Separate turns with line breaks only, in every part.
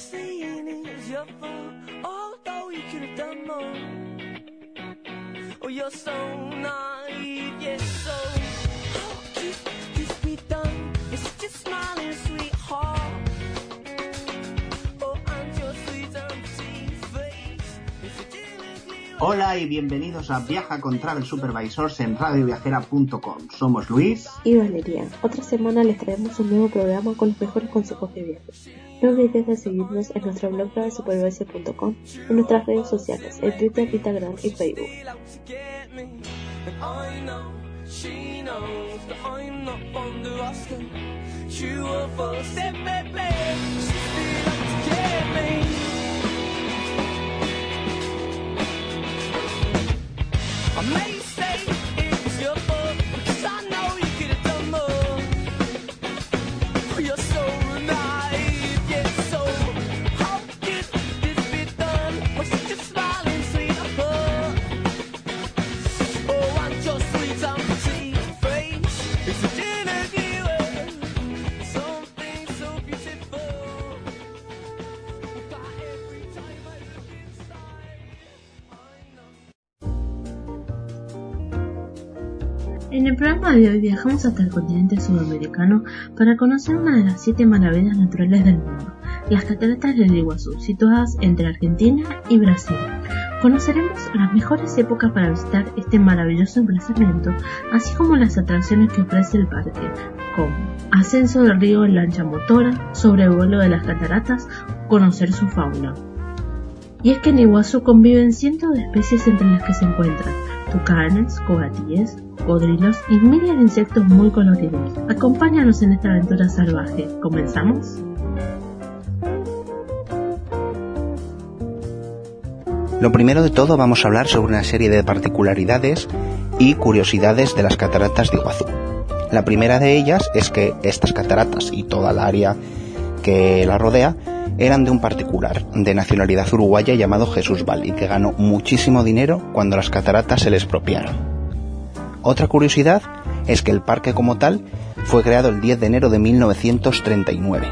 saying is your fault, although you could have done more. Oh, you're so naive, yes, so
Hola y bienvenidos a Viaja con Travel Supervisors en radioviajera.com. Somos Luis.
y Valeria. Otra semana les traemos un nuevo programa con los mejores consejos de viajes. No olvides de seguirnos en nuestro blog travelsupervisor.com, en nuestras redes sociales, en Twitter, Instagram y Facebook. Amazing! Programa de hoy viajamos hasta el continente sudamericano para conocer una de las siete maravillas naturales del mundo, las cataratas del Iguazú, situadas entre Argentina y Brasil. Conoceremos las mejores épocas para visitar este maravilloso emplazamiento, así como las atracciones que ofrece el parque, como ascenso del río en lancha motora, sobrevuelo de las cataratas, conocer su fauna. Y es que en Iguazú conviven cientos de especies entre las que se encuentran tucanes, coatíes, cocodrilos y miles de insectos muy coloridos. Acompáñanos en esta aventura salvaje. ¿Comenzamos?
Lo primero de todo vamos a hablar sobre una serie de particularidades y curiosidades de las cataratas de Iguazú. La primera de ellas es que estas cataratas y toda la área que la rodea eran de un particular de nacionalidad uruguaya llamado Jesús Val y que ganó muchísimo dinero cuando las cataratas se les expropiaron. Otra curiosidad es que el parque como tal fue creado el 10 de enero de 1939.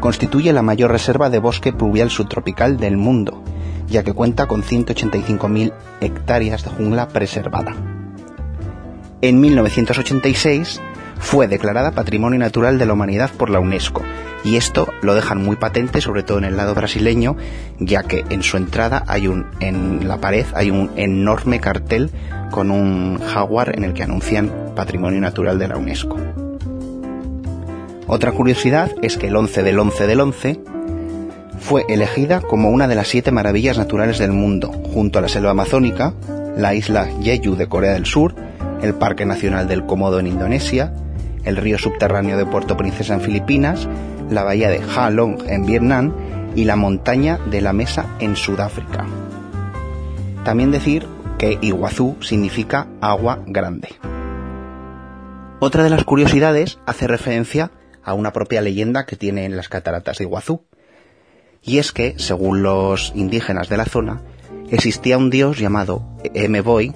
Constituye la mayor reserva de bosque pluvial subtropical del mundo, ya que cuenta con 185.000 hectáreas de jungla preservada. En 1986 fue declarada Patrimonio Natural de la Humanidad por la UNESCO, y esto lo dejan muy patente, sobre todo en el lado brasileño, ya que en su entrada hay un, en la pared hay un enorme cartel con un jaguar en el que anuncian Patrimonio Natural de la UNESCO. Otra curiosidad es que el 11 del 11 del 11 fue elegida como una de las siete maravillas naturales del mundo, junto a la selva amazónica, la isla Jeju de Corea del Sur, el Parque Nacional del Komodo en Indonesia, el río subterráneo de Puerto Princesa en Filipinas, la bahía de Ha Long en Vietnam y la montaña de la Mesa en Sudáfrica. También decir que Iguazú significa agua grande. Otra de las curiosidades hace referencia a una propia leyenda que tienen las cataratas de Iguazú. Y es que, según los indígenas de la zona, existía un dios llamado Emeboy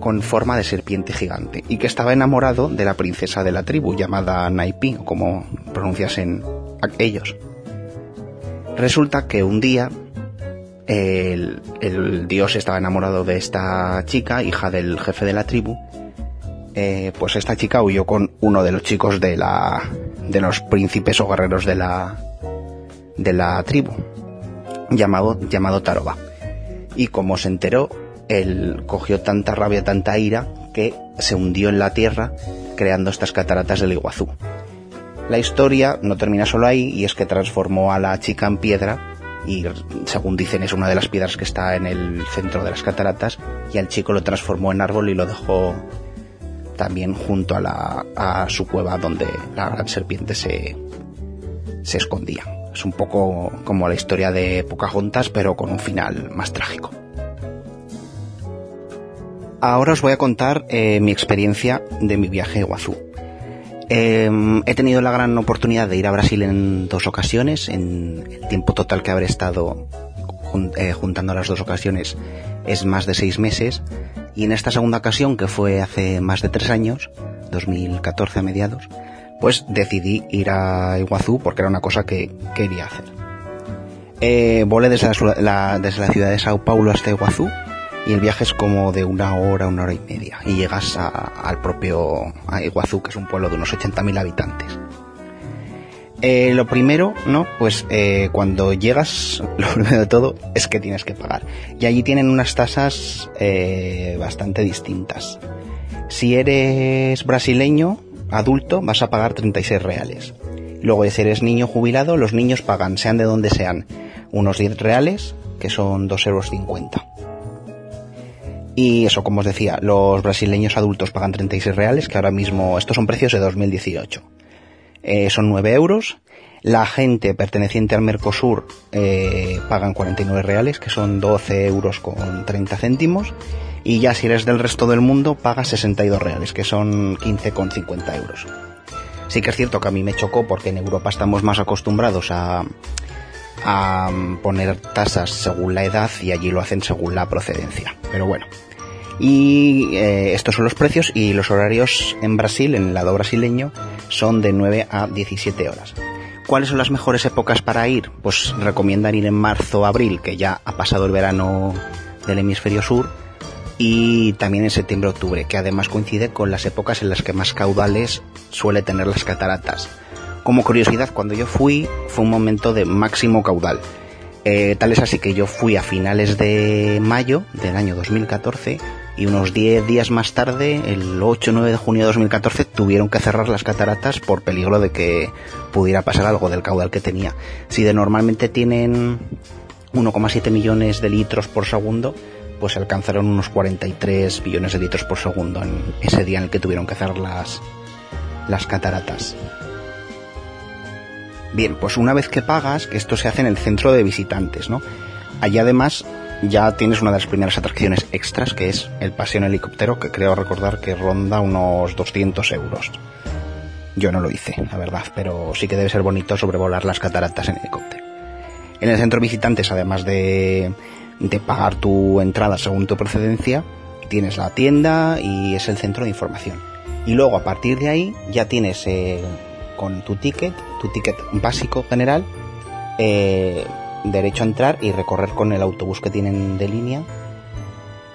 con forma de serpiente gigante y que estaba enamorado de la princesa de la tribu llamada Naipi, o como pronunciasen ellos. Resulta que un día el, dios estaba enamorado de esta chica, hija del jefe de la tribu, eh, pues esta chica huyó con uno de los chicos de la de los príncipes o guerreros de la de la tribu llamado llamado Taroba. Y como se enteró él cogió tanta rabia tanta ira que se hundió en la tierra creando estas cataratas del Iguazú. La historia no termina solo ahí y es que transformó a la chica en piedra y según dicen es una de las piedras que está en el centro de las cataratas y al chico lo transformó en árbol y lo dejó también junto a, la, a su cueva donde la gran serpiente se, se escondía. Es un poco como la historia de Pocahontas, pero con un final más trágico. Ahora os voy a contar eh, mi experiencia de mi viaje a Iguazú. Eh, he tenido la gran oportunidad de ir a Brasil en dos ocasiones. En el tiempo total que habré estado eh, juntando las dos ocasiones es más de seis meses. Y en esta segunda ocasión, que fue hace más de tres años, 2014 a mediados, pues decidí ir a Iguazú porque era una cosa que quería hacer. Eh, volé desde la, desde la ciudad de Sao Paulo hasta Iguazú y el viaje es como de una hora, una hora y media y llegas al propio a Iguazú, que es un pueblo de unos 80.000 habitantes. Eh, lo primero, ¿no? Pues eh, cuando llegas, lo primero de todo es que tienes que pagar. Y allí tienen unas tasas eh, bastante distintas. Si eres brasileño, adulto, vas a pagar 36 reales. Luego, si eres niño jubilado, los niños pagan, sean de donde sean, unos 10 reales, que son 2,50 euros. Y eso, como os decía, los brasileños adultos pagan 36 reales, que ahora mismo, estos son precios de 2018. Eh, son 9 euros. La gente perteneciente al Mercosur eh, pagan 49 reales, que son 12 euros con 30 céntimos. Y ya si eres del resto del mundo, pagas 62 reales, que son 15,50 euros. Sí que es cierto que a mí me chocó porque en Europa estamos más acostumbrados a, a poner tasas según la edad y allí lo hacen según la procedencia. Pero bueno. Y eh, estos son los precios y los horarios en Brasil, en el lado brasileño, son de 9 a 17 horas. ¿Cuáles son las mejores épocas para ir? Pues recomiendan ir en marzo o abril, que ya ha pasado el verano del hemisferio sur, y también en septiembre-octubre, que además coincide con las épocas en las que más caudales suele tener las cataratas. Como curiosidad, cuando yo fui fue un momento de máximo caudal. Eh, tal es así que yo fui a finales de mayo del año 2014 y unos 10 días más tarde, el 8 o 9 de junio de 2014, tuvieron que cerrar las cataratas por peligro de que pudiera pasar algo del caudal que tenía. Si de normalmente tienen 1,7 millones de litros por segundo, pues alcanzaron unos 43 billones de litros por segundo en ese día en el que tuvieron que cerrar las, las cataratas. Bien, pues una vez que pagas, que esto se hace en el centro de visitantes, ¿no? Allí además ya tienes una de las primeras atracciones extras, que es el paseo en helicóptero, que creo recordar que ronda unos 200 euros. Yo no lo hice, la verdad, pero sí que debe ser bonito sobrevolar las cataratas en helicóptero. En el centro visitantes, además de, de pagar tu entrada según tu procedencia, tienes la tienda y es el centro de información. Y luego a partir de ahí ya tienes eh, con tu ticket, tu ticket básico general, eh, derecho a entrar y recorrer con el autobús que tienen de línea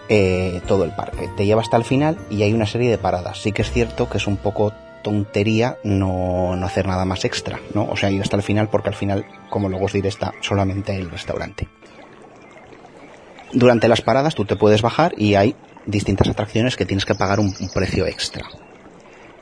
eh, todo el parque. Te lleva hasta el final y hay una serie de paradas. Sí que es cierto que es un poco tontería no, no hacer nada más extra, ¿no? O sea, ir hasta el final porque al final, como luego os diré, está solamente el restaurante. Durante las paradas tú te puedes bajar y hay distintas atracciones que tienes que pagar un, precio extra.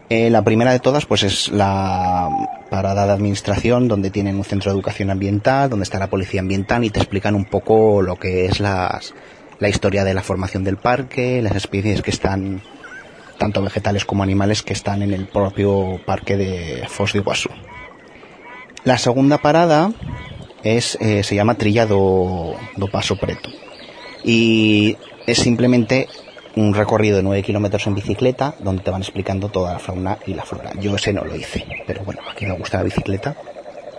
Eh, la primera de todas, pues es la parada de administración, donde tienen un centro de educación ambiental, donde está la policía ambiental y te explican un poco lo que es las, la historia de la formación del parque, las especies que están, tanto vegetales como animales, que están en el propio parque de Foz de Iguazú. La segunda parada es, eh, se llama Trilla do, do Paso Preto. Y es simplemente un recorrido de 9 kilómetros en bicicleta donde te van explicando toda la fauna y la flora. Yo ese no lo hice, pero bueno, a quien me gusta la bicicleta,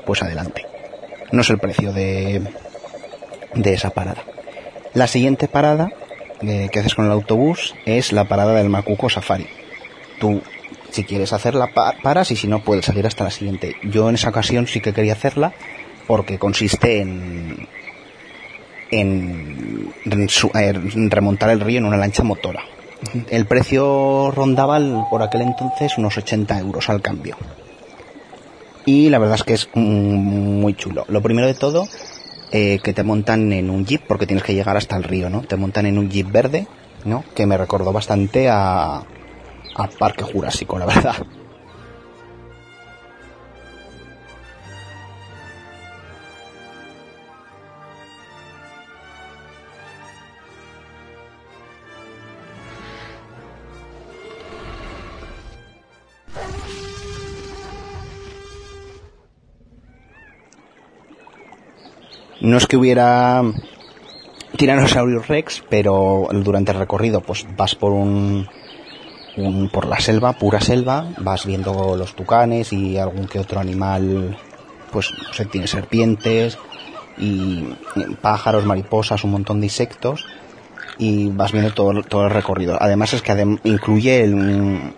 pues adelante. No es el precio de, de esa parada. La siguiente parada eh, que haces con el autobús es la parada del Macuco Safari. Tú, si quieres hacerla, pa paras y si no, puedes salir hasta la siguiente. Yo en esa ocasión sí que quería hacerla porque consiste en, en remontar el río en una lancha motora. El precio rondaba por aquel entonces unos 80 euros al cambio. Y la verdad es que es muy chulo. Lo primero de todo, eh, que te montan en un jeep, porque tienes que llegar hasta el río, ¿no? Te montan en un jeep verde, ¿no? Que me recordó bastante a, a Parque Jurásico, la verdad. No es que hubiera Tyrannosaurus Rex, pero durante el recorrido pues vas por un, por la selva, pura selva, vas viendo los tucanes y algún que otro animal, pues no sé, tiene serpientes y pájaros, mariposas, un montón de insectos y vas viendo todo, todo el recorrido. Además es que adem incluye el, un,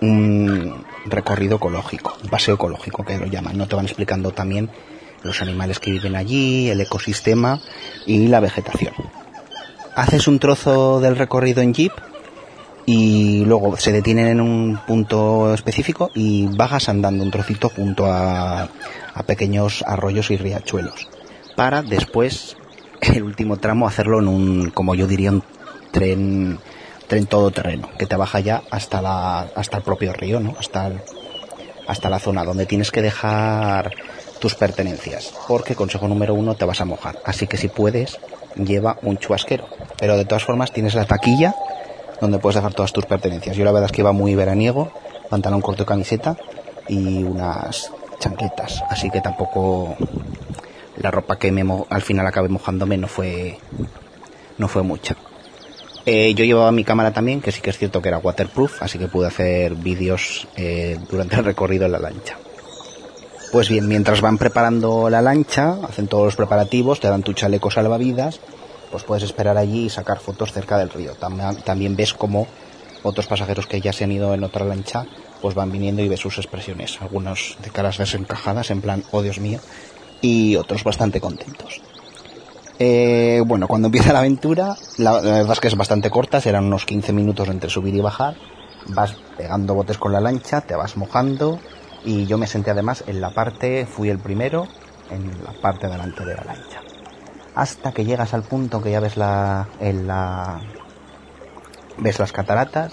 un, recorrido ecológico, un paseo ecológico que lo llaman. No te van explicando también los animales que viven allí, el ecosistema y la vegetación. Haces un trozo del recorrido en jeep y luego se detienen en un punto específico y bajas andando un trocito junto a, a pequeños arroyos y riachuelos para después el último tramo hacerlo en un como yo diría un tren tren todoterreno que te baja ya hasta la hasta el propio río no hasta hasta la zona donde tienes que dejar tus pertenencias porque consejo número uno te vas a mojar así que si puedes lleva un chubasquero pero de todas formas tienes la taquilla donde puedes dejar todas tus pertenencias. Yo la verdad es que iba muy veraniego, pantalón corto camiseta y unas chancletas, así que tampoco la ropa que me al final acabé mojándome no fue no fue mucha. Eh, yo llevaba mi cámara también, que sí que es cierto que era waterproof, así que pude hacer vídeos eh, durante el recorrido en la lancha. Pues bien, mientras van preparando la lancha, hacen todos los preparativos, te dan tu chaleco salvavidas, pues puedes esperar allí y sacar fotos cerca del río. También, también ves como otros pasajeros que ya se han ido en otra lancha, pues van viniendo y ves sus expresiones. Algunos de caras desencajadas, en plan, oh Dios mío, y otros bastante contentos. Eh, bueno, cuando empieza la aventura, la, la verdad es que es bastante corta, serán unos 15 minutos entre subir y bajar. Vas pegando botes con la lancha, te vas mojando y yo me senté además en la parte, fui el primero, en la parte delante de la lancha. Hasta que llegas al punto que ya ves la, en la, ves las cataratas,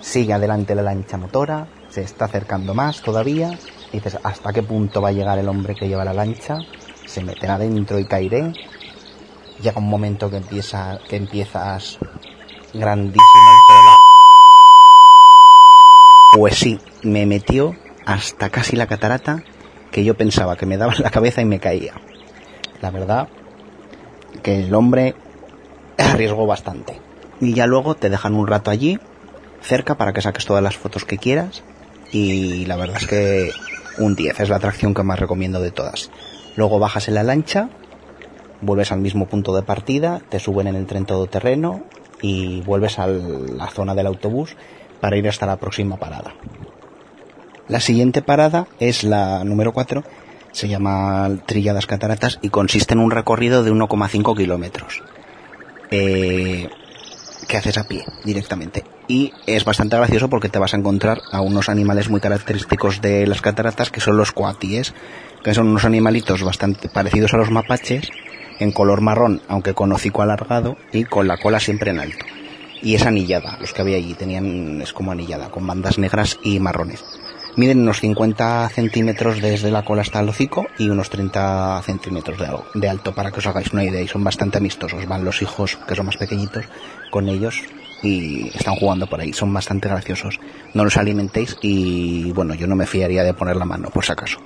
sigue adelante la lancha motora, se está acercando más todavía, y dices, ¿hasta qué punto va a llegar el hombre que lleva la lancha? Se meten adentro y caeré, llega un momento que empieza que empiezas grandísimo pues sí me metió hasta casi la catarata que yo pensaba que me daba en la cabeza y me caía. La verdad que el hombre arriesgó bastante. Y ya luego te dejan un rato allí cerca para que saques todas las fotos que quieras. Y la verdad es que un 10 es la atracción que más recomiendo de todas. Luego bajas en la lancha vuelves al mismo punto de partida, te suben en el tren todoterreno y vuelves a la zona del autobús para ir hasta la próxima parada. La siguiente parada es la número 4, se llama Trilladas Cataratas y consiste en un recorrido de 1,5 kilómetros. Eh, que haces a pie directamente. Y es bastante gracioso porque te vas a encontrar a unos animales muy característicos de las cataratas que son los coatíes, que son unos animalitos bastante parecidos a los mapaches, en color marrón, aunque con hocico alargado y con la cola siempre en alto. Y es anillada, los que había allí tenían, es como anillada, con bandas negras y marrones. Miden unos 50 centímetros desde la cola hasta el hocico y unos 30 centímetros de, de alto, para que os hagáis una idea. Y son bastante amistosos. Van los hijos, que son más pequeñitos, con ellos y están jugando por ahí. Son bastante graciosos. No los alimentéis y, bueno, yo no me fiaría de poner la mano, por si acaso.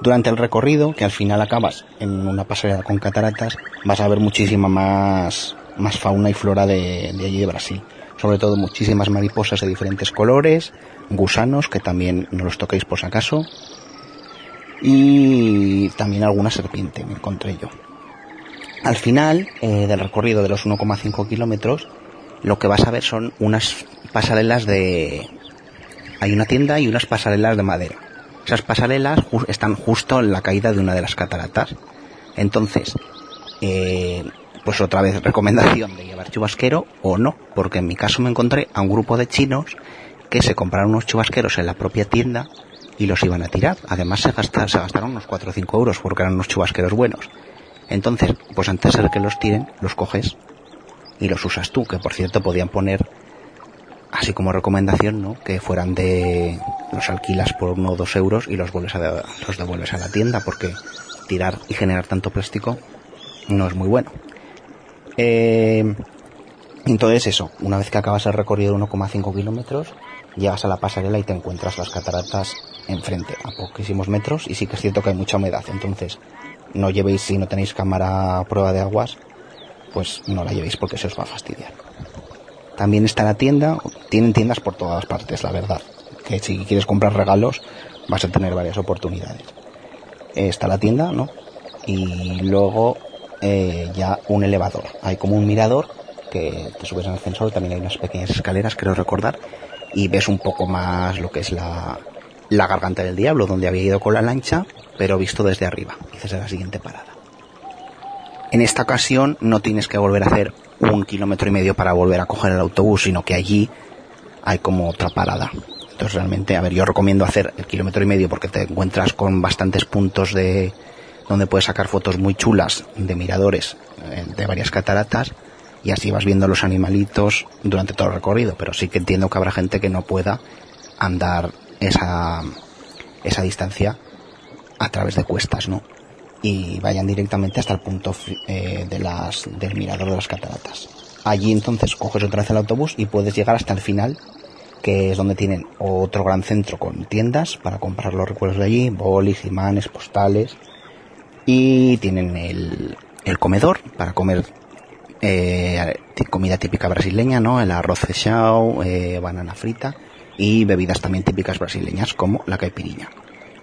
Durante el recorrido, que al final acabas en una pasarela con cataratas, vas a ver muchísima más, más fauna y flora de allí de Brasil. Sobre todo muchísimas mariposas de diferentes colores, gusanos, que también no los toquéis por si acaso, y también alguna serpiente me encontré yo. Al final eh, del recorrido de los 1,5 kilómetros, lo que vas a ver son unas pasarelas de... Hay una tienda y unas pasarelas de madera. Esas pasarelas están justo en la caída de una de las cataratas. Entonces, eh, pues otra vez recomendación de llevar chubasquero o no, porque en mi caso me encontré a un grupo de chinos que se compraron unos chubasqueros en la propia tienda y los iban a tirar. Además se, gasta- se gastaron unos 4 o 5 euros porque eran unos chubasqueros buenos. Entonces, pues antes de que los tiren, los coges y los usas tú, que por cierto podían poner así como recomendación, ¿no? Que fueran de los alquilas por uno o dos euros y los vuelves a los devuelves a la tienda porque tirar y generar tanto plástico no es muy bueno. Eh, entonces eso, una vez que acabas el recorrido de 1,5 kilómetros, llegas a la pasarela y te encuentras las cataratas enfrente, a poquísimos metros, y sí que es cierto que hay mucha humedad, entonces no llevéis, si no tenéis cámara a prueba de aguas, pues no la llevéis porque se os va a fastidiar. También está la tienda, tienen tiendas por todas partes, la verdad, que si quieres comprar regalos vas a tener varias oportunidades. Está la tienda, ¿no? Y luego eh, ya un elevador. Hay como un mirador que te subes en el ascensor, también hay unas pequeñas escaleras, creo recordar, y ves un poco más lo que es la, la garganta del diablo, donde había ido con la lancha, pero visto desde arriba. Dices es la siguiente parada. En esta ocasión no tienes que volver a hacer un kilómetro y medio para volver a coger el autobús, sino que allí hay como otra parada. Entonces realmente, a ver, yo recomiendo hacer el kilómetro y medio porque te encuentras con bastantes puntos de donde puedes sacar fotos muy chulas de miradores eh, de varias cataratas y así vas viendo los animalitos durante todo el recorrido. Pero sí que entiendo que habrá gente que no pueda andar esa, esa distancia a través de cuestas, ¿no? Y vayan directamente hasta el punto eh, de las, del mirador de las cataratas. Allí entonces coges otra vez el autobús y puedes llegar hasta el final, que es donde tienen otro gran centro con tiendas para comprar los recuerdos de allí, bolis, imanes, postales. Y tienen el, el comedor para comer eh, comida típica brasileña, ¿no? El arroz fechao, eh, banana frita y bebidas también típicas brasileñas como la caipiriña.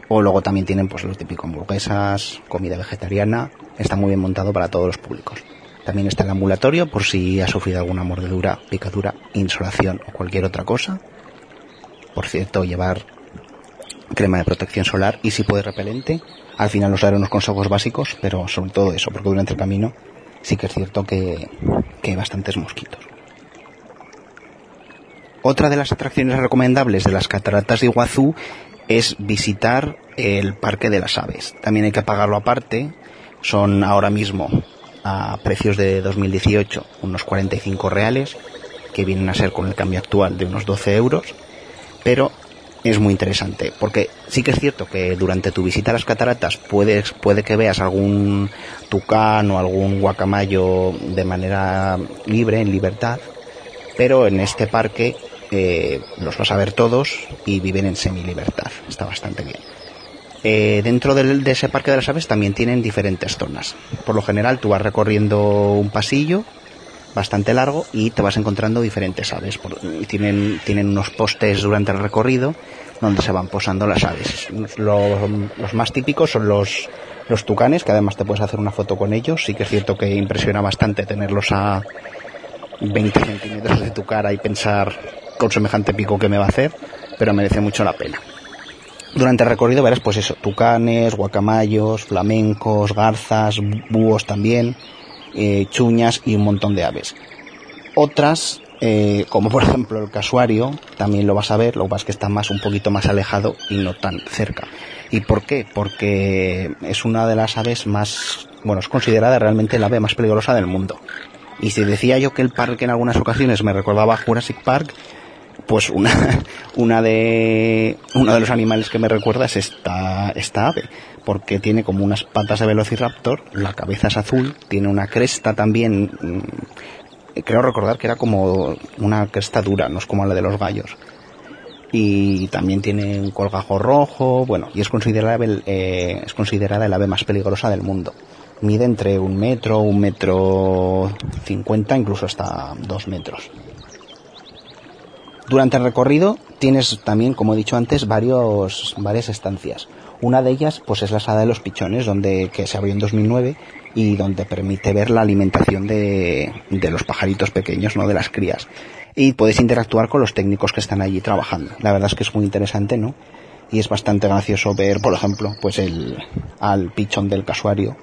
O luego también tienen pues los típicos hamburguesas, comida vegetariana, está muy bien montado para todos los públicos. También está el ambulatorio por si ha sufrido alguna mordedura, picadura, insolación o cualquier otra cosa. Por cierto, llevar crema de protección solar y si puede repelente. Al final os daré unos consejos básicos, pero sobre todo eso, porque durante el camino sí que es cierto que, hay bastantes mosquitos. Otra de las atracciones recomendables de las cataratas de Iguazú es visitar el Parque de las Aves. También hay que pagarlo aparte. Son ahora mismo a precios de 2018 unos 45 reales, que vienen a ser con el cambio actual de unos 12 euros. Pero es muy interesante, porque sí que es cierto que durante tu visita a las cataratas puedes, puede que veas algún tucán o algún guacamayo de manera libre, en libertad, pero en este parque eh, los vas a ver todos y viven en semi-libertad. Está bastante bien. Eh, dentro de ese parque de las aves también tienen diferentes zonas. Por lo general tú vas recorriendo un pasillo bastante largo y te vas encontrando diferentes aves. tienen, tienen unos postes durante el recorrido donde se van posando las aves. Los, más típicos son los, los tucanes, que además te puedes hacer una foto con ellos. Sí que es cierto que impresiona bastante tenerlos a 20 centímetros de tu cara y pensar con semejante pico que me va a hacer, pero merece mucho la pena. Durante el recorrido verás pues eso, tucanes, guacamayos, flamencos, garzas, búhos también, eh, chuñas y un montón de aves. Otras, eh, como por ejemplo el casuario, también lo vas a ver, lo que pasa es que está más un poquito más alejado y no tan cerca. ¿Y por qué? Porque es una de las aves más, bueno, es considerada realmente la ave más peligrosa del mundo. Y si decía yo que el parque en algunas ocasiones me recordaba a Jurassic Park, pues una, una de, uno de los animales que me recuerda es esta, esta ave, porque tiene como unas patas de velociraptor, la cabeza es azul, tiene una cresta también, mm, creo recordar que era como una cresta dura, no es como la de los gallos. Y también tiene un colgajo rojo, bueno, y es considerada, eh, es considerada el ave más peligrosa del mundo. Mide entre un metro, un metro cincuenta, incluso hasta dos metros. Durante el recorrido tienes también, como he dicho antes, varios, varias estancias. Una de ellas, pues es la sala de los pichones, donde, que se abrió en 2009 y donde permite ver la alimentación de, de los pajaritos pequeños, ¿no? De las crías. Y puedes interactuar con los técnicos que están allí trabajando. La verdad es que es muy interesante, ¿no? Y es bastante gracioso ver, por ejemplo, pues el, al pichón del casuario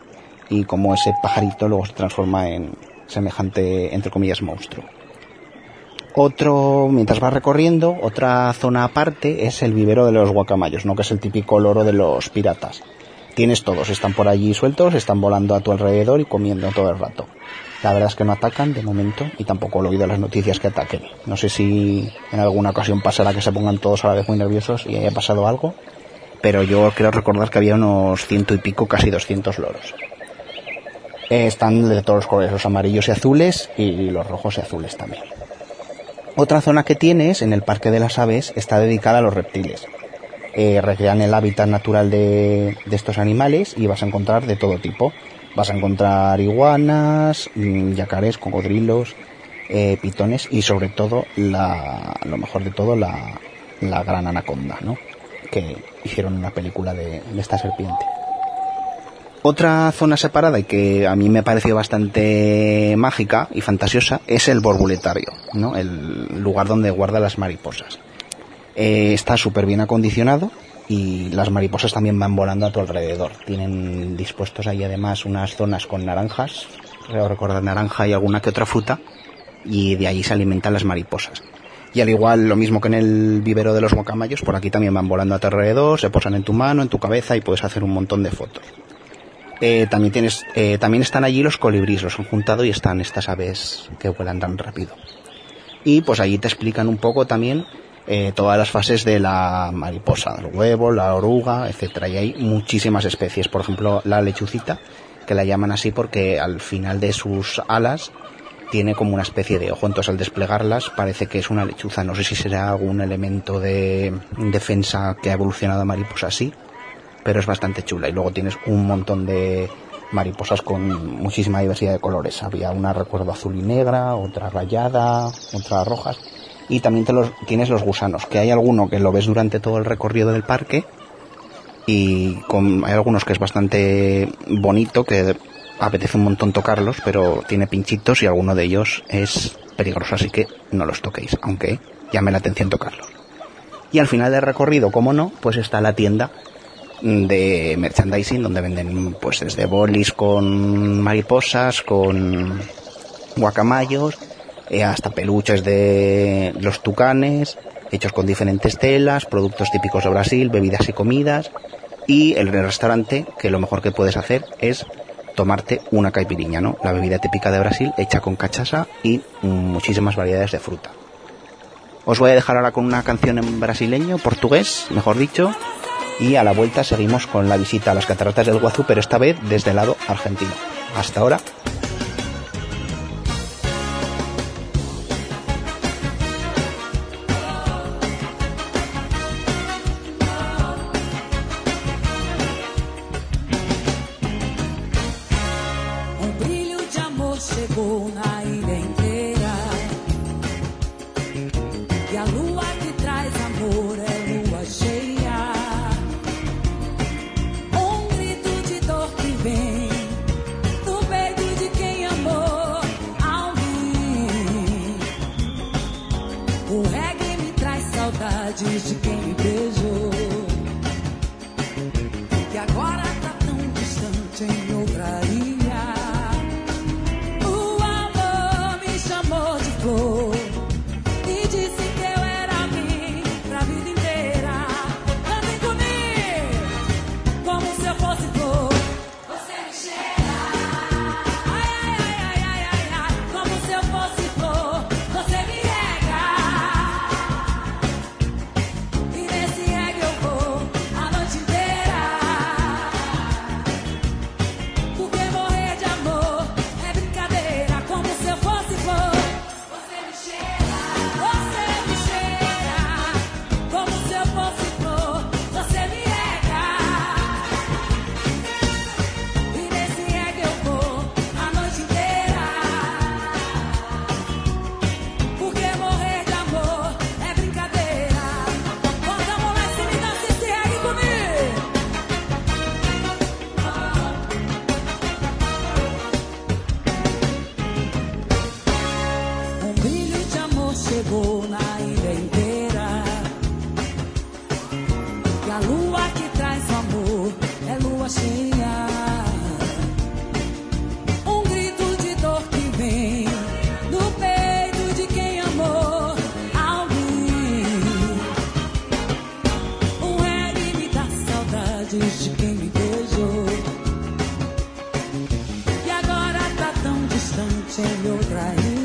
y cómo ese pajarito luego se transforma en semejante, entre comillas, monstruo. Otro, mientras vas recorriendo, otra zona aparte es el vivero de los guacamayos, ¿no? Que es el típico loro de los piratas. Tienes todos, están por allí sueltos, están volando a tu alrededor y comiendo todo el rato. La verdad es que no atacan de momento y tampoco he oído las noticias que ataquen. No sé si en alguna ocasión pasará que se pongan todos a la vez muy nerviosos y haya pasado algo, pero yo creo recordar que había unos ciento y pico, casi doscientos loros. Están de todos los colores, los amarillos y azules y los rojos y azules también. Otra zona que tienes en el Parque de las Aves está dedicada a los reptiles. Eh, recrean el hábitat natural de, estos animales y vas a encontrar de todo tipo. Vas a encontrar iguanas, mm, yacarés, cocodrilos, eh, pitones y sobre todo, lo mejor de todo, la, gran anaconda, ¿no? Que hicieron una película de esta serpiente. Otra zona separada y que a mí me pareció bastante mágica y fantasiosa es el borbuletario, ¿no? el lugar donde guarda las mariposas. Eh, está súper bien acondicionado y las mariposas también van volando a tu alrededor. Tienen dispuestos ahí además unas zonas con naranjas, creo recordar naranja y alguna que otra fruta, y de ahí se alimentan las mariposas. Y al igual, lo mismo que en el vivero de los guacamayos, por aquí también van volando a tu alrededor, se posan en tu mano, en tu cabeza y puedes hacer un montón de fotos. Eh, también tienes, eh, también están allí los colibríes, los han juntado y están estas aves que vuelan tan rápido. Y pues allí te explican un poco también eh, todas las fases de la mariposa, el huevo, la oruga, etcétera. Y hay muchísimas especies. Por ejemplo, la lechucita, que la llaman así porque al final de sus alas tiene como una especie de ojo, entonces al desplegarlas parece que es una lechuza. No sé si será algún elemento de defensa que ha evolucionado a mariposa así, pero es bastante chula. Y luego tienes un montón de mariposas con muchísima diversidad de colores. Había una, recuerdo, azul y negra, otra rayada, otras rojas. Y también te los, tienes los gusanos, que hay alguno que lo ves durante todo el recorrido del parque y hay algunos que es bastante bonito, que apetece un montón tocarlos, pero tiene pinchitos y alguno de ellos es peligroso, así que no los toquéis, aunque llame la atención tocarlos. Y al final del recorrido, como no, pues está la tienda de merchandising donde venden pues desde bolis con mariposas, con guacamayos, eh, hasta peluches de los tucanes, hechos con diferentes telas, productos típicos de Brasil, bebidas y comidas. Y el restaurante, que lo mejor que puedes hacer es tomarte una caipiriña, ¿no? La bebida típica de Brasil hecha con cachaza y muchísimas variedades de fruta. Os voy a dejar ahora con una canción en brasileño, portugués, mejor dicho, y a la vuelta seguimos con la visita a las cataratas del Guazú, pero esta vez desde el lado argentino. Hasta ahora.
distante your otra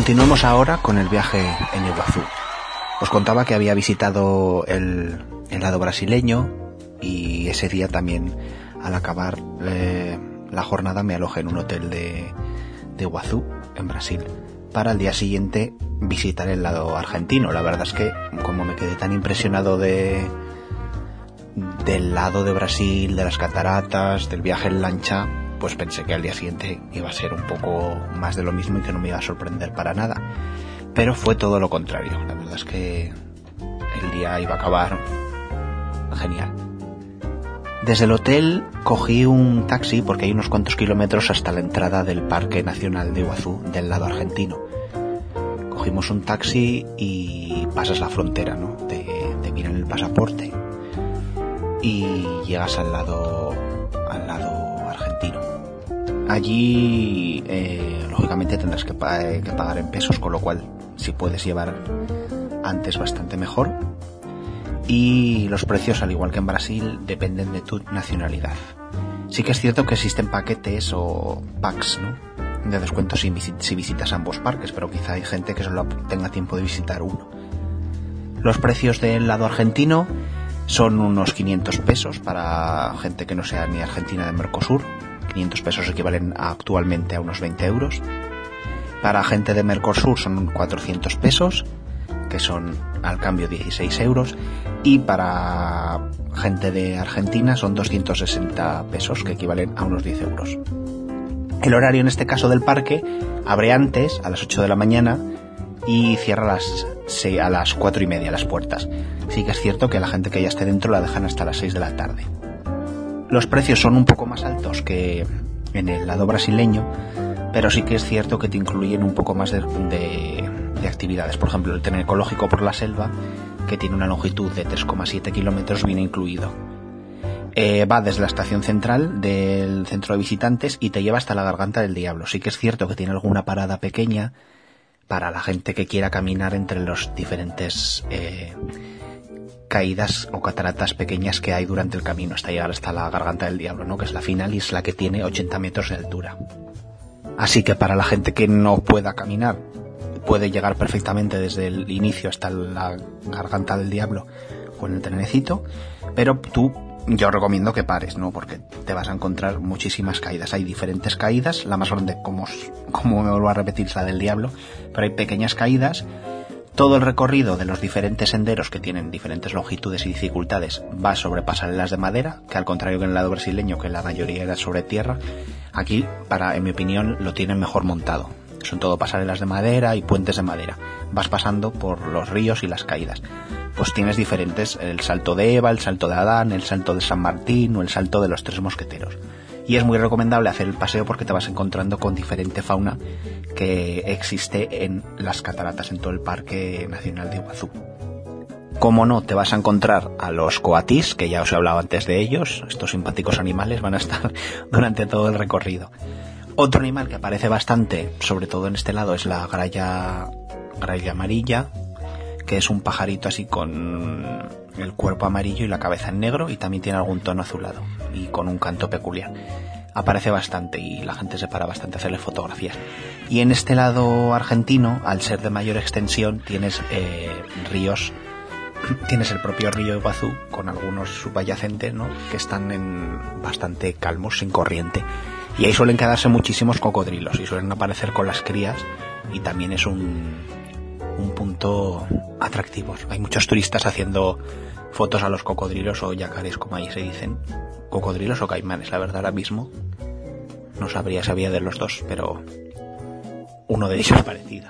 Continuamos ahora con el viaje en Iguazú. Os contaba que había visitado el, el lado brasileño y ese día también al acabar eh, la jornada me alojé en un hotel de, de Iguazú, en Brasil, para el día siguiente visitar el lado argentino. La verdad es que como me quedé tan impresionado de del lado de Brasil, de las cataratas, del viaje en lancha, pues pensé que al día siguiente iba a ser un poco más de lo mismo y que no me iba a sorprender para nada. Pero fue todo lo contrario. La verdad es que el día iba a acabar genial. Desde el hotel cogí un taxi porque hay unos cuantos kilómetros hasta la entrada del Parque Nacional de Iguazú, del lado argentino. Cogimos un taxi y pasas la frontera, ¿no? Te, te miran el pasaporte y llegas al lado, al lado. Allí, eh, lógicamente, tendrás eh, que pagar en pesos, con lo cual, si puedes llevar antes, bastante mejor. Y los precios, al igual que en Brasil, dependen de tu nacionalidad. Sí que es cierto que existen paquetes o packs, ¿no? De descuento si visitas ambos parques, pero quizá hay gente que solo tenga tiempo de visitar uno. Los precios del lado argentino son unos 500 pesos para gente que no sea ni argentina de Mercosur. 500 pesos equivalen actualmente a unos 20 euros. Para gente de Mercosur son 400 pesos, que son al cambio 16 euros. Y para gente de Argentina son 260 pesos, que equivalen a unos 10 euros. El horario en este caso del parque abre antes, a las 8 de la mañana, y cierra a las, a las 4 y media las puertas. Sí que es cierto que la gente que ya esté dentro la dejan hasta las 6 de la tarde. Los precios son un poco más altos que en el lado brasileño, pero sí que es cierto que te incluyen un poco más de, de- de actividades. Por ejemplo, el tren ecológico por la selva, que tiene una longitud de 3,7 kilómetros, viene incluido. Eh, va desde la estación central del centro de visitantes y te lleva hasta la garganta del diablo. Sí que es cierto que tiene alguna parada pequeña para la gente que quiera caminar entre los diferentes eh, caídas o cataratas pequeñas que hay durante el camino hasta llegar hasta la garganta del diablo, ¿no? Que es la final y es la que tiene 80 metros de altura. Así que para la gente que no pueda caminar, puede llegar perfectamente desde el inicio hasta la garganta del diablo con el trenecito, pero tú yo recomiendo que pares, ¿no? Porque te vas a encontrar muchísimas caídas. Hay diferentes caídas, la más grande, como, como me vuelvo a repetir, es la del diablo, pero hay pequeñas caídas. Todo el recorrido de los diferentes senderos que tienen diferentes longitudes y dificultades va sobre pasarelas de madera, que al contrario que en el lado brasileño, que la mayoría era sobre tierra, aquí, para, en mi opinión, lo tienen mejor montado. Son todo pasarelas de madera y puentes de madera. Vas pasando por los ríos y las caídas. Pues tienes diferentes, el salto de Eva, el salto de Adán, el salto de San Martín o el salto de los tres mosqueteros. Y es muy recomendable hacer el paseo porque te vas encontrando con diferente fauna que existe en las cataratas, en todo el Parque Nacional de Iguazú. Como no, te vas a encontrar a los coatís, que ya os he hablado antes de ellos. Estos simpáticos animales van a estar durante todo el recorrido. Otro animal que aparece bastante, sobre todo en este lado, es la gralla, gralla amarilla, que es un pajarito así con el cuerpo amarillo y la cabeza en negro y también tiene algún tono azulado y con un canto peculiar. Aparece bastante y la gente se para bastante a hacerle fotografías. Y en este lado argentino, al ser de mayor extensión, tienes eh, ríos tienes el propio río Iguazú con algunos subyacentes ¿no? que están en bastante calmos, sin corriente. Y ahí suelen quedarse muchísimos cocodrilos y suelen aparecer con las crías y también es un, un punto atractivo. Hay muchos turistas haciendo fotos a los cocodrilos o yacarés, como ahí se dicen. Cocodrilos o caimanes, la verdad ahora mismo no sabría si había de los dos, pero uno de ellos parecido.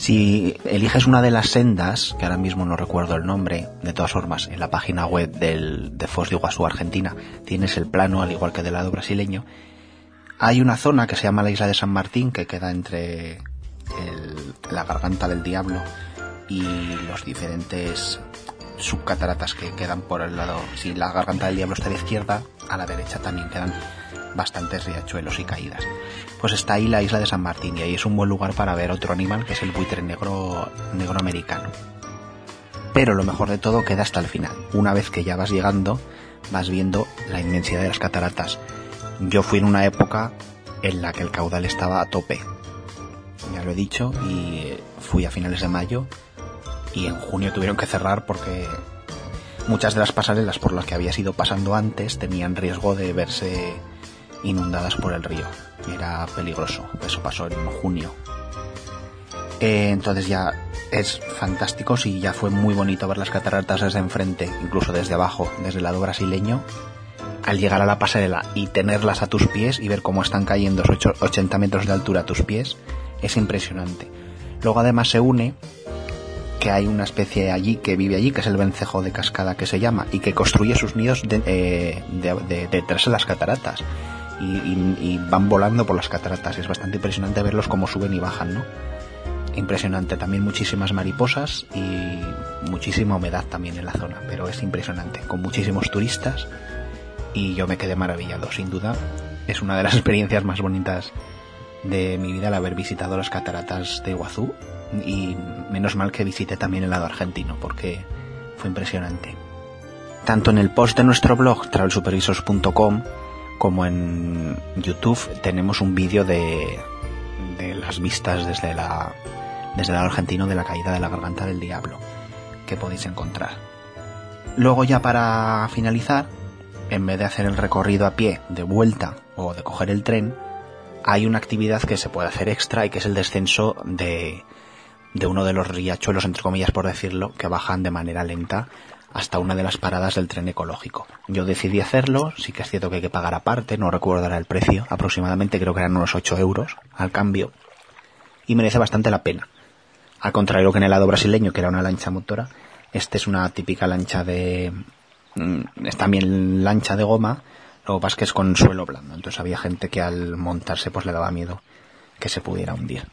Si eliges una de las sendas, que ahora mismo no recuerdo el nombre, de todas formas, en la página web del, de Foz de Iguazú, Argentina, tienes el plano, al igual que del lado brasileño. Hay una zona que se llama la isla de San Martín, que queda entre el- la garganta del diablo y los diferentes subcataratas que quedan por el lado. Si la garganta del diablo está a la izquierda, a la derecha también quedan bastantes riachuelos y caídas. Pues está ahí la isla de San Martín y ahí es un buen lugar para ver otro animal que es el buitre negro, negro americano. Pero lo mejor de todo queda hasta el final. Una vez que ya vas llegando, vas viendo la inmensidad de las cataratas. Yo fui en una época en la que el caudal estaba a tope. ya lo he dicho, y fui a finales de mayo y en junio tuvieron que cerrar porque muchas de las pasarelas por las que había ido pasando antes tenían riesgo de verse inundadas por el río. Era peligroso. Eso pasó en junio. Eh, entonces ya es fantástico, sí, ya fue muy bonito ver las cataratas desde enfrente, incluso desde abajo, desde el lado brasileño, al llegar a la pasarela y tenerlas a tus pies y ver cómo están cayendo esos ocho- 80 metros de altura a tus pies, es impresionante. Luego además se une que hay una especie allí que vive allí, que es el vencejo de cascada que se llama, y que construye sus nidos de, eh, de- detrás de las cataratas. Y, van volando por las cataratas. Es bastante impresionante verlos cómo suben y bajan, ¿no? Impresionante. También muchísimas mariposas y muchísima humedad también en la zona. Pero es impresionante. Con muchísimos turistas. Y yo me quedé maravillado, sin duda. Es una de las experiencias más bonitas de mi vida el haber visitado las cataratas de Iguazú y menos mal que visité también el lado argentino porque fue impresionante. Tanto en el post de nuestro blog travelsupervisors.com como en YouTube tenemos un vídeo de, de las vistas desde la desde el argentino de la caída de la garganta del diablo que podéis encontrar. Luego ya para finalizar, en vez de hacer el recorrido a pie de vuelta o de coger el tren, hay una actividad que se puede hacer extra y que es el descenso de, de uno de los riachuelos, entre comillas por decirlo, que bajan de manera lenta hasta una de las paradas del tren ecológico. Yo decidí hacerlo, sí que es cierto que hay que pagar aparte, no recuerdo ahora el precio, aproximadamente creo que eran unos 8 euros al cambio, y merece bastante la pena. Al contrario que en el lado brasileño, que era una lancha motora, este es una típica lancha de... mm, es también lancha de goma, lo que pasa que es con suelo blando, entonces había gente que al montarse pues le daba miedo que se pudiera hundir.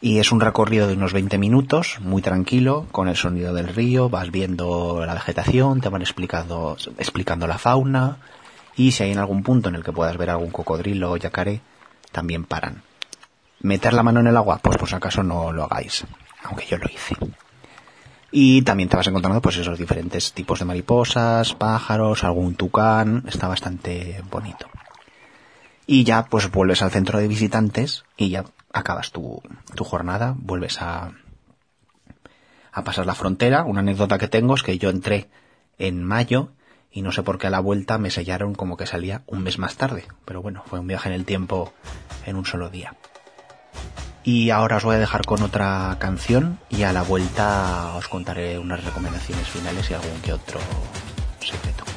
Y es un recorrido de unos 20 minutos, muy tranquilo, con el sonido del río, vas viendo la vegetación, te van explicando, explicando la fauna, y si hay en algún punto en el que puedas ver algún cocodrilo o yacaré, también paran. Meter la mano en el agua, pues por si acaso no lo hagáis, aunque yo lo hice. Y también te vas encontrando pues esos diferentes tipos de mariposas, pájaros, algún tucán, está bastante bonito. Y ya pues vuelves al centro de visitantes y ya acabas tu, tu jornada, vuelves a, a pasar la frontera. Una anécdota que tengo es que yo entré en mayo y no sé por qué a la vuelta me sellaron como que salía un mes más tarde. Pero bueno, fue un viaje en el tiempo en un solo día. Y ahora os voy a dejar con otra canción y a la vuelta os contaré unas recomendaciones finales y algún que otro secreto.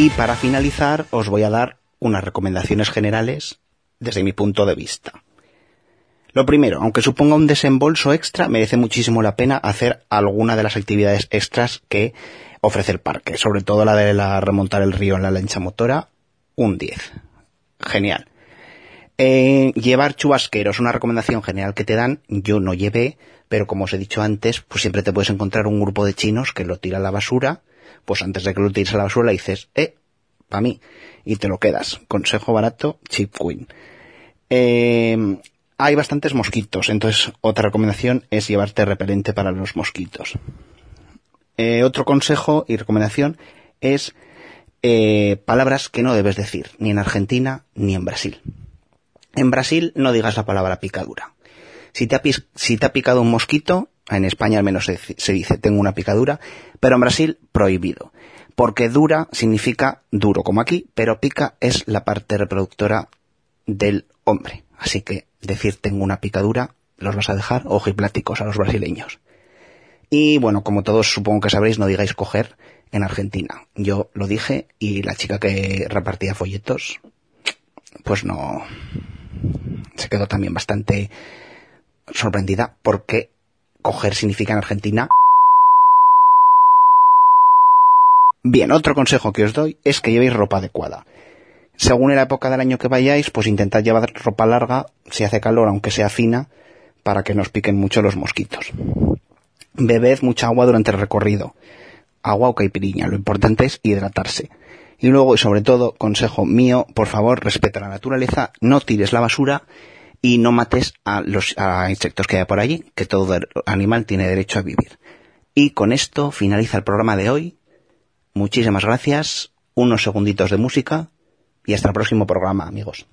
Y para finalizar, os voy a dar unas recomendaciones generales desde mi punto de vista. Lo primero, aunque suponga un desembolso extra, merece muchísimo la pena hacer alguna de las actividades extras que ofrece el parque, sobre todo la de remontar el río en la lancha motora, un 10. Genial. Eh, llevar chubasqueros, una recomendación general que te dan, yo no llevé, pero como os he dicho antes, pues siempre te puedes encontrar un grupo de chinos que lo tira a la basura, pues antes de que lo tires a la basura dices, eh, para mí, y te lo quedas. Consejo barato, chip queen. Eh, hay bastantes mosquitos, entonces otra recomendación es llevarte repelente para los mosquitos. Eh, otro consejo y recomendación es eh, palabras que no debes decir, ni en Argentina ni en Brasil. En Brasil no digas la palabra picadura. Si te ha picado un mosquito, en España al menos se, dice tengo una picadura, pero en Brasil prohibido. Porque dura significa duro como aquí, pero pica es la parte reproductora del hombre. Así que decir tengo una picadura los vas a dejar ojipláticos a los brasileños. Y bueno, como todos supongo que sabréis, no digáis coger en Argentina. Yo lo dije y la chica que repartía folletos, pues no, se quedó también bastante sorprendida porque coger significa en Argentina. Bien, otro consejo que os doy es que llevéis ropa adecuada. Según la época del año que vayáis, pues intentad llevar ropa larga, si hace calor, aunque sea fina, para que no os piquen mucho los mosquitos. Bebed mucha agua durante el recorrido. Agua o caipiriña, lo importante es hidratarse. Y luego, y sobre todo, consejo mío, por favor, respeta la naturaleza, no tires la basura y no mates a los a insectos que haya por allí, que todo animal tiene derecho a vivir. Y con esto finaliza el programa de hoy. Muchísimas gracias, unos segunditos de música y hasta el próximo programa, amigos.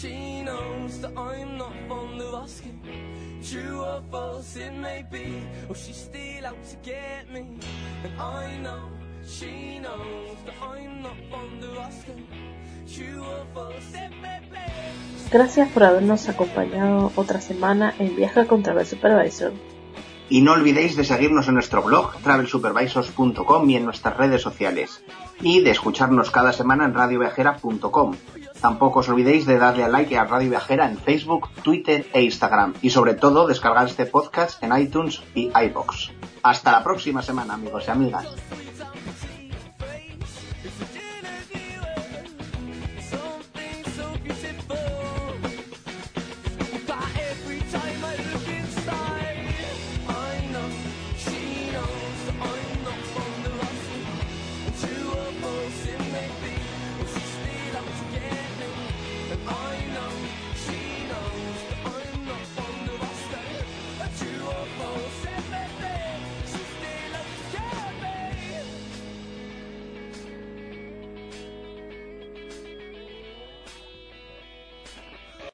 She knows that I'm not fond of asking. True or false it may be, oh, she's still out to get me. And I know she knows that I'm not fond of asking. True or false it may be.
Gracias por habernos acompañado otra semana en Viaja con Travel Supervisor.
Y no olvidéis de seguirnos en nuestro blog travelsupervisors.com y en nuestras redes sociales. Y de escucharnos cada semana en radioviajera.com. Tampoco os olvidéis de darle a like a Radio Viajera en Facebook, Twitter e Instagram. Y sobre todo descargar este podcast en iTunes y iBox. Hasta la próxima semana amigos y amigas.